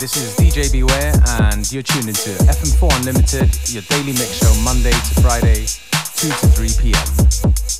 This is DJ Beware, and you're tuned into FM4 Unlimited, your daily mix show Monday to Friday, 2 to 3 p.m.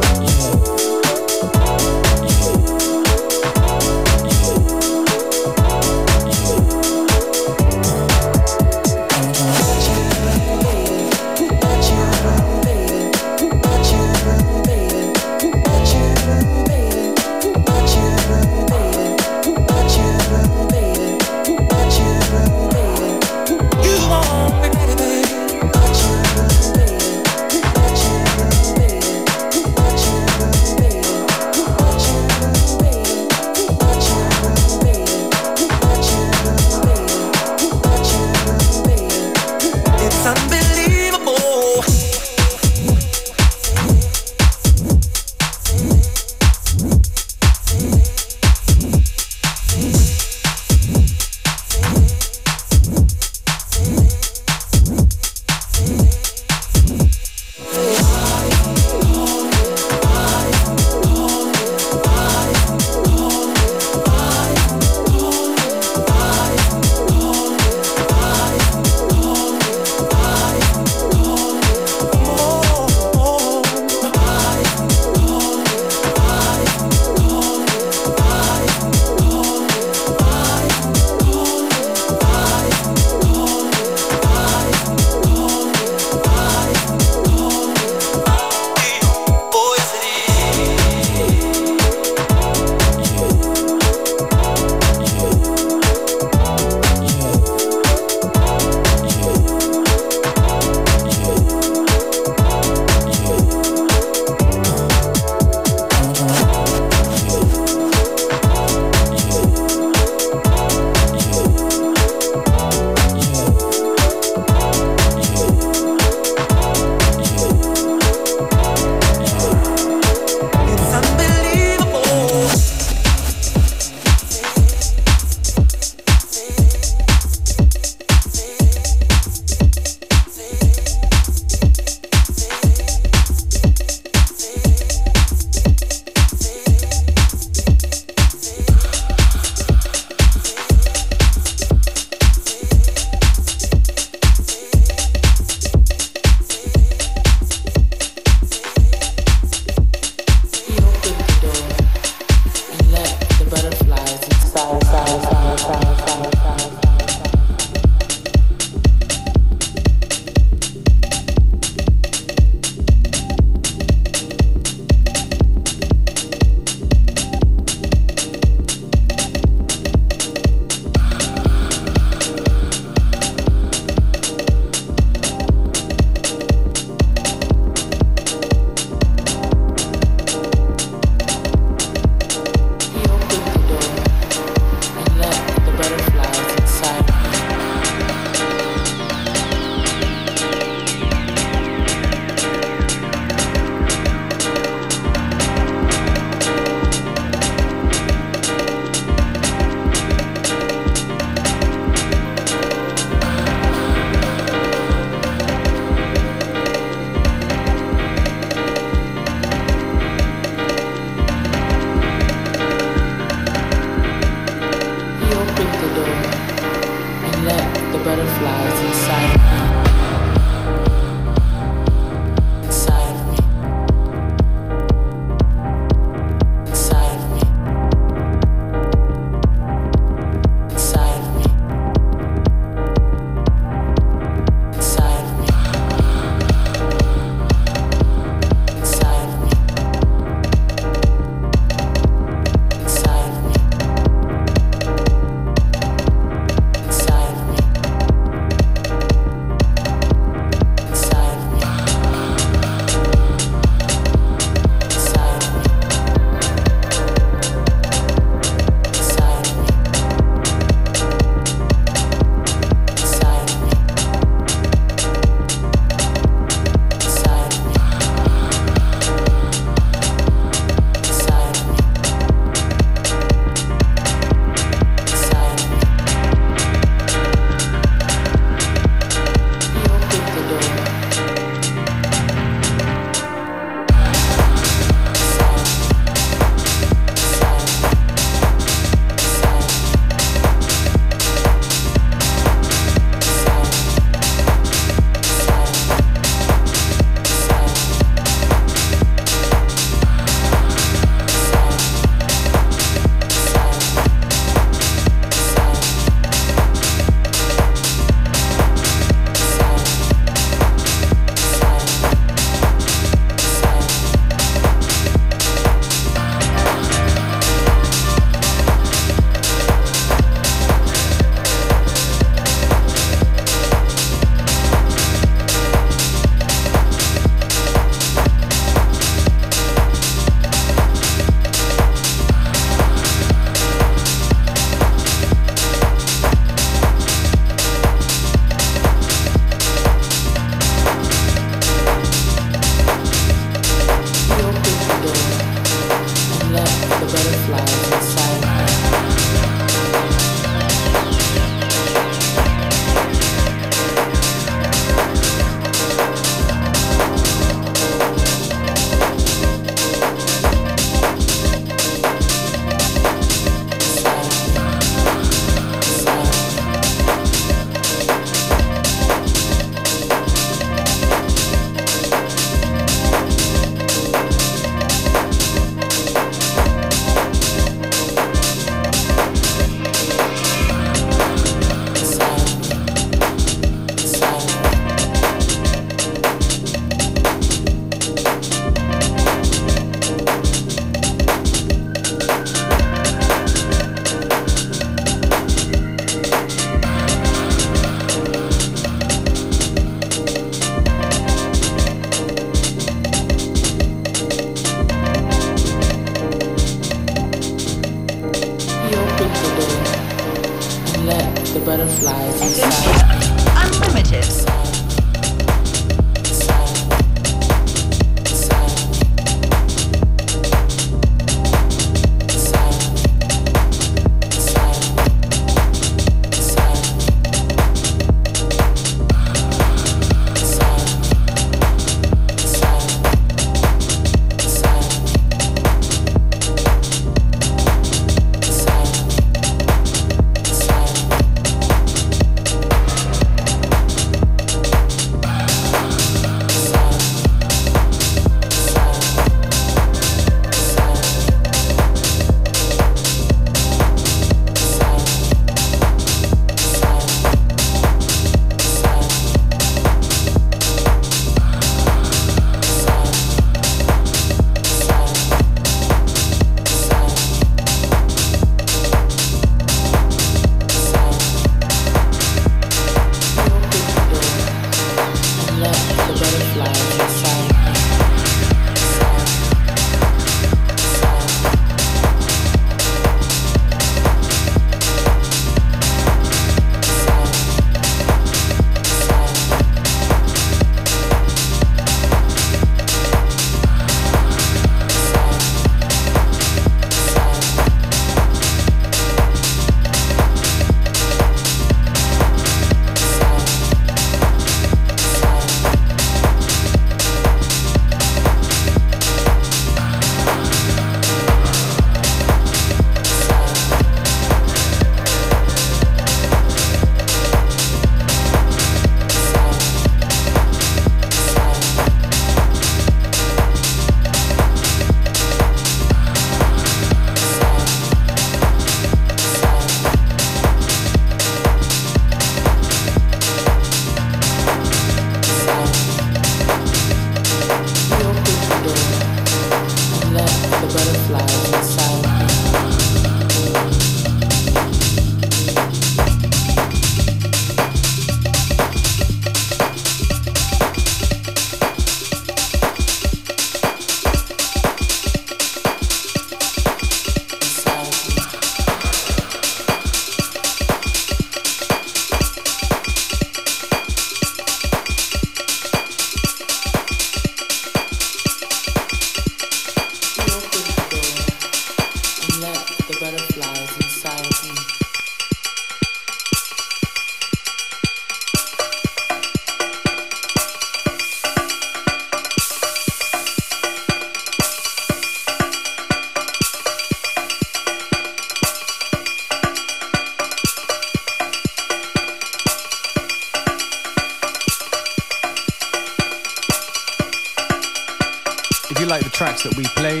tracks that we play,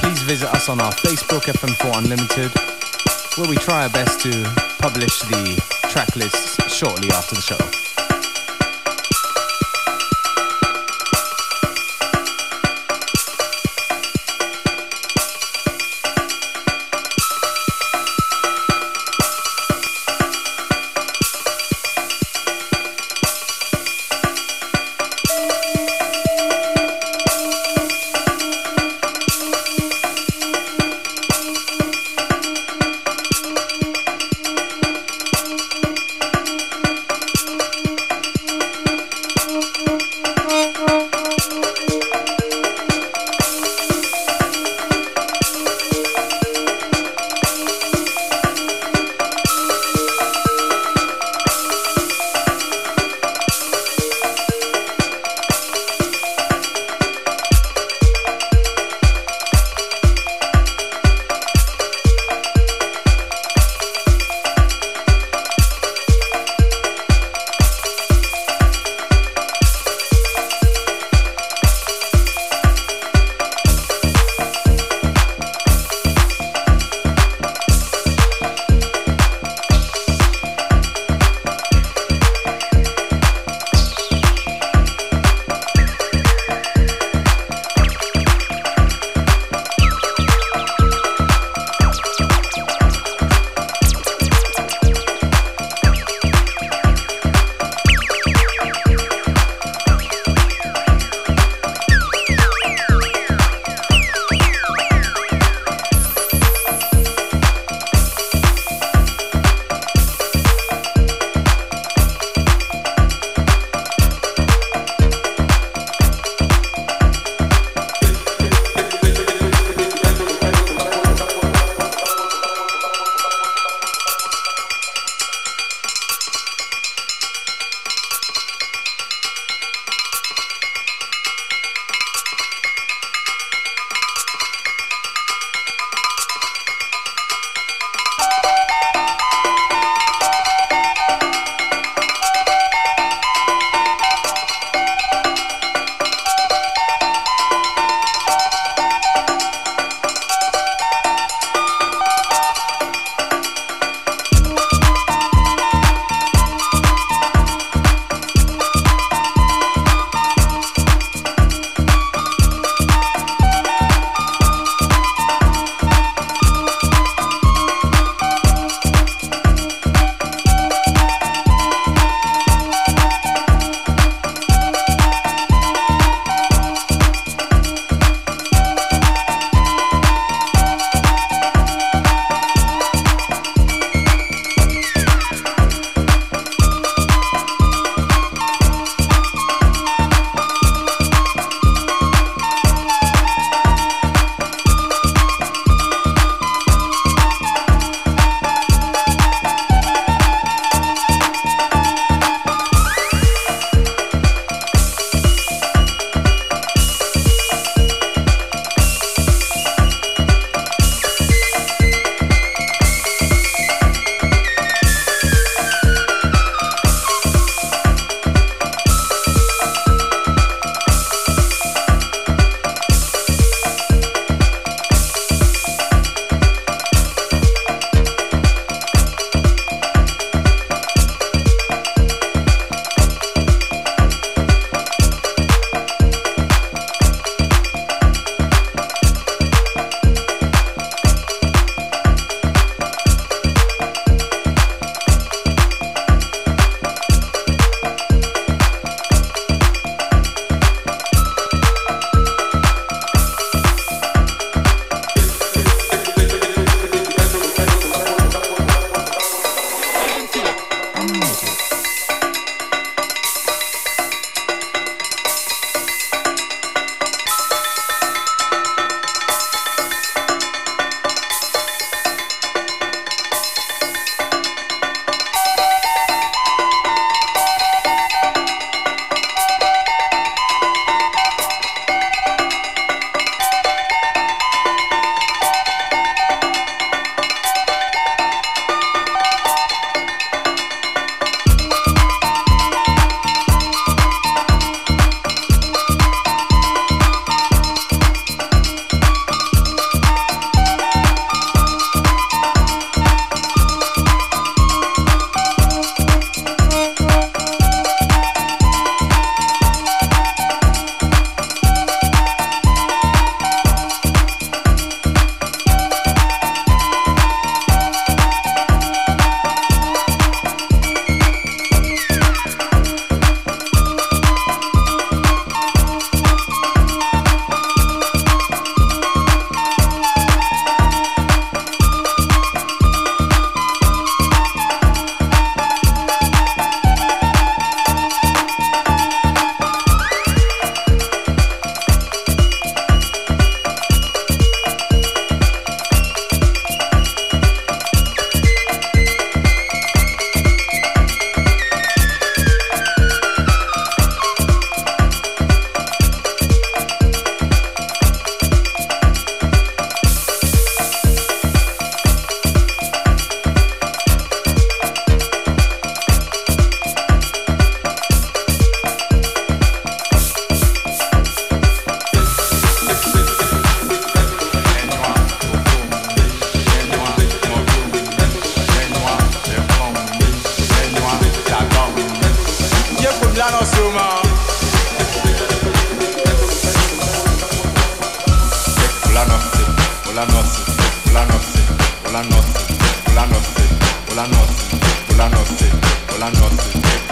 please visit us on our Facebook, FM4 Unlimited, where we try our best to publish the track lists shortly after the show.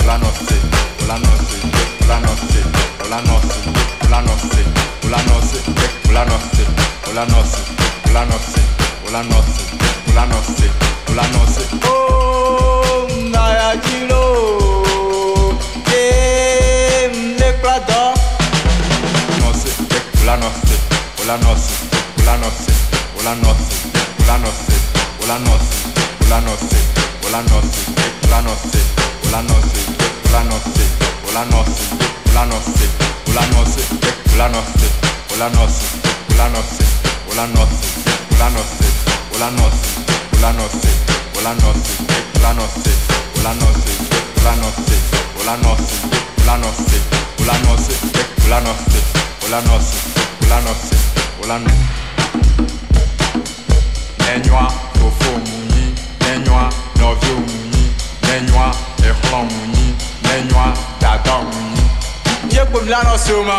Olanosi, Olanosi, Olanosi, Olanosi, Olanosi, Olanosi, nenywa tofu omuyi nenywa novyo omuyi nenywa kplɔ̃ mu nyi ma.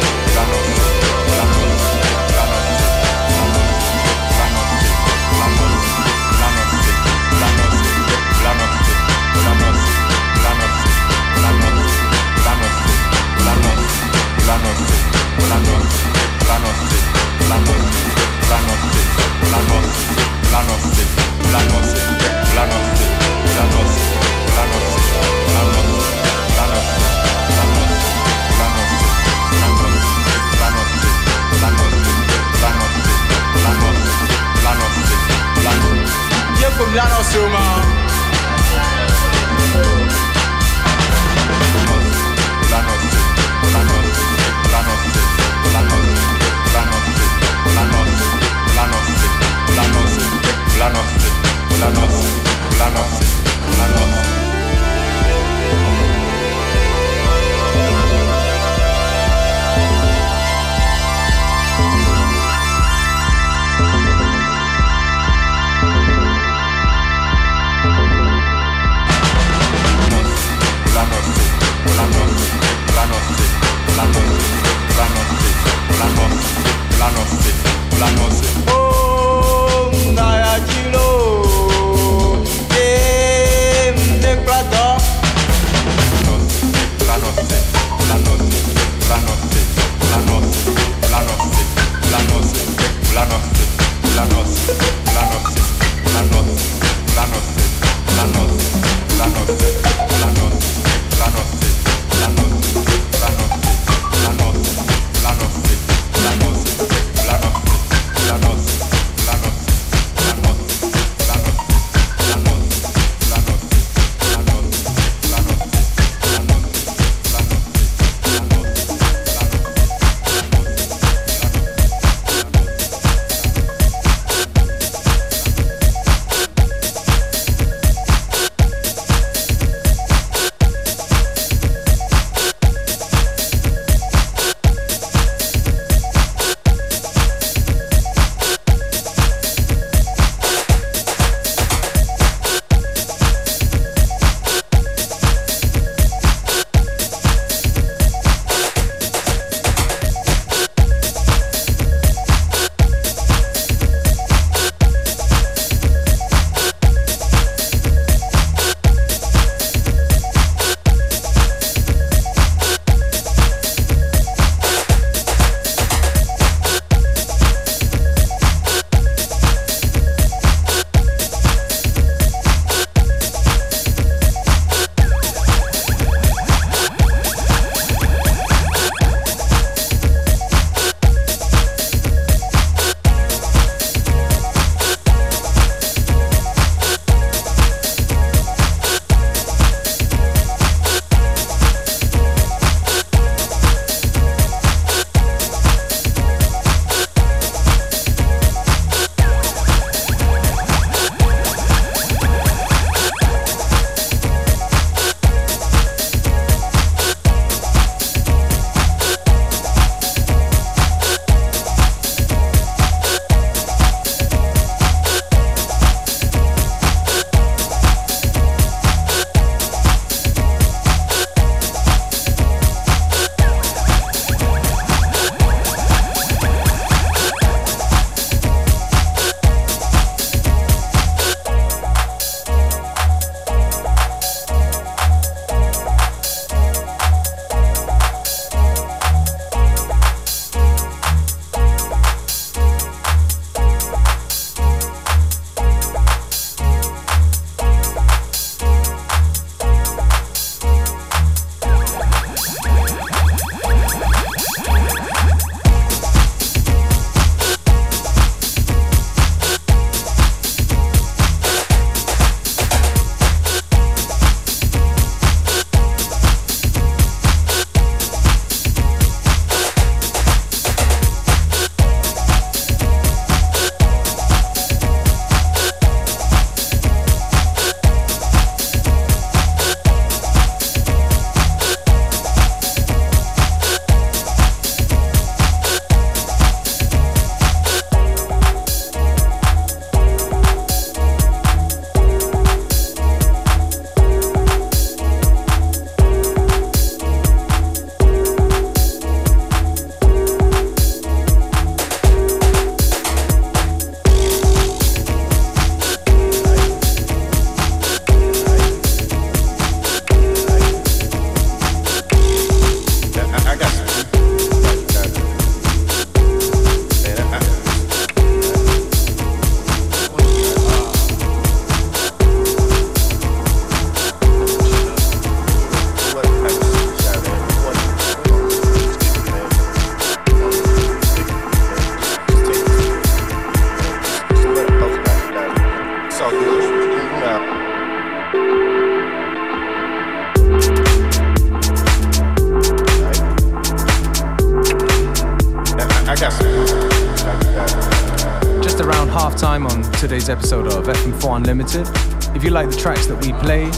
Unlimited. If you like the tracks that we play,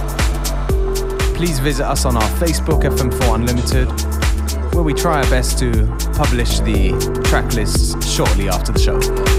please visit us on our Facebook, FM4 Unlimited, where we try our best to publish the track lists shortly after the show.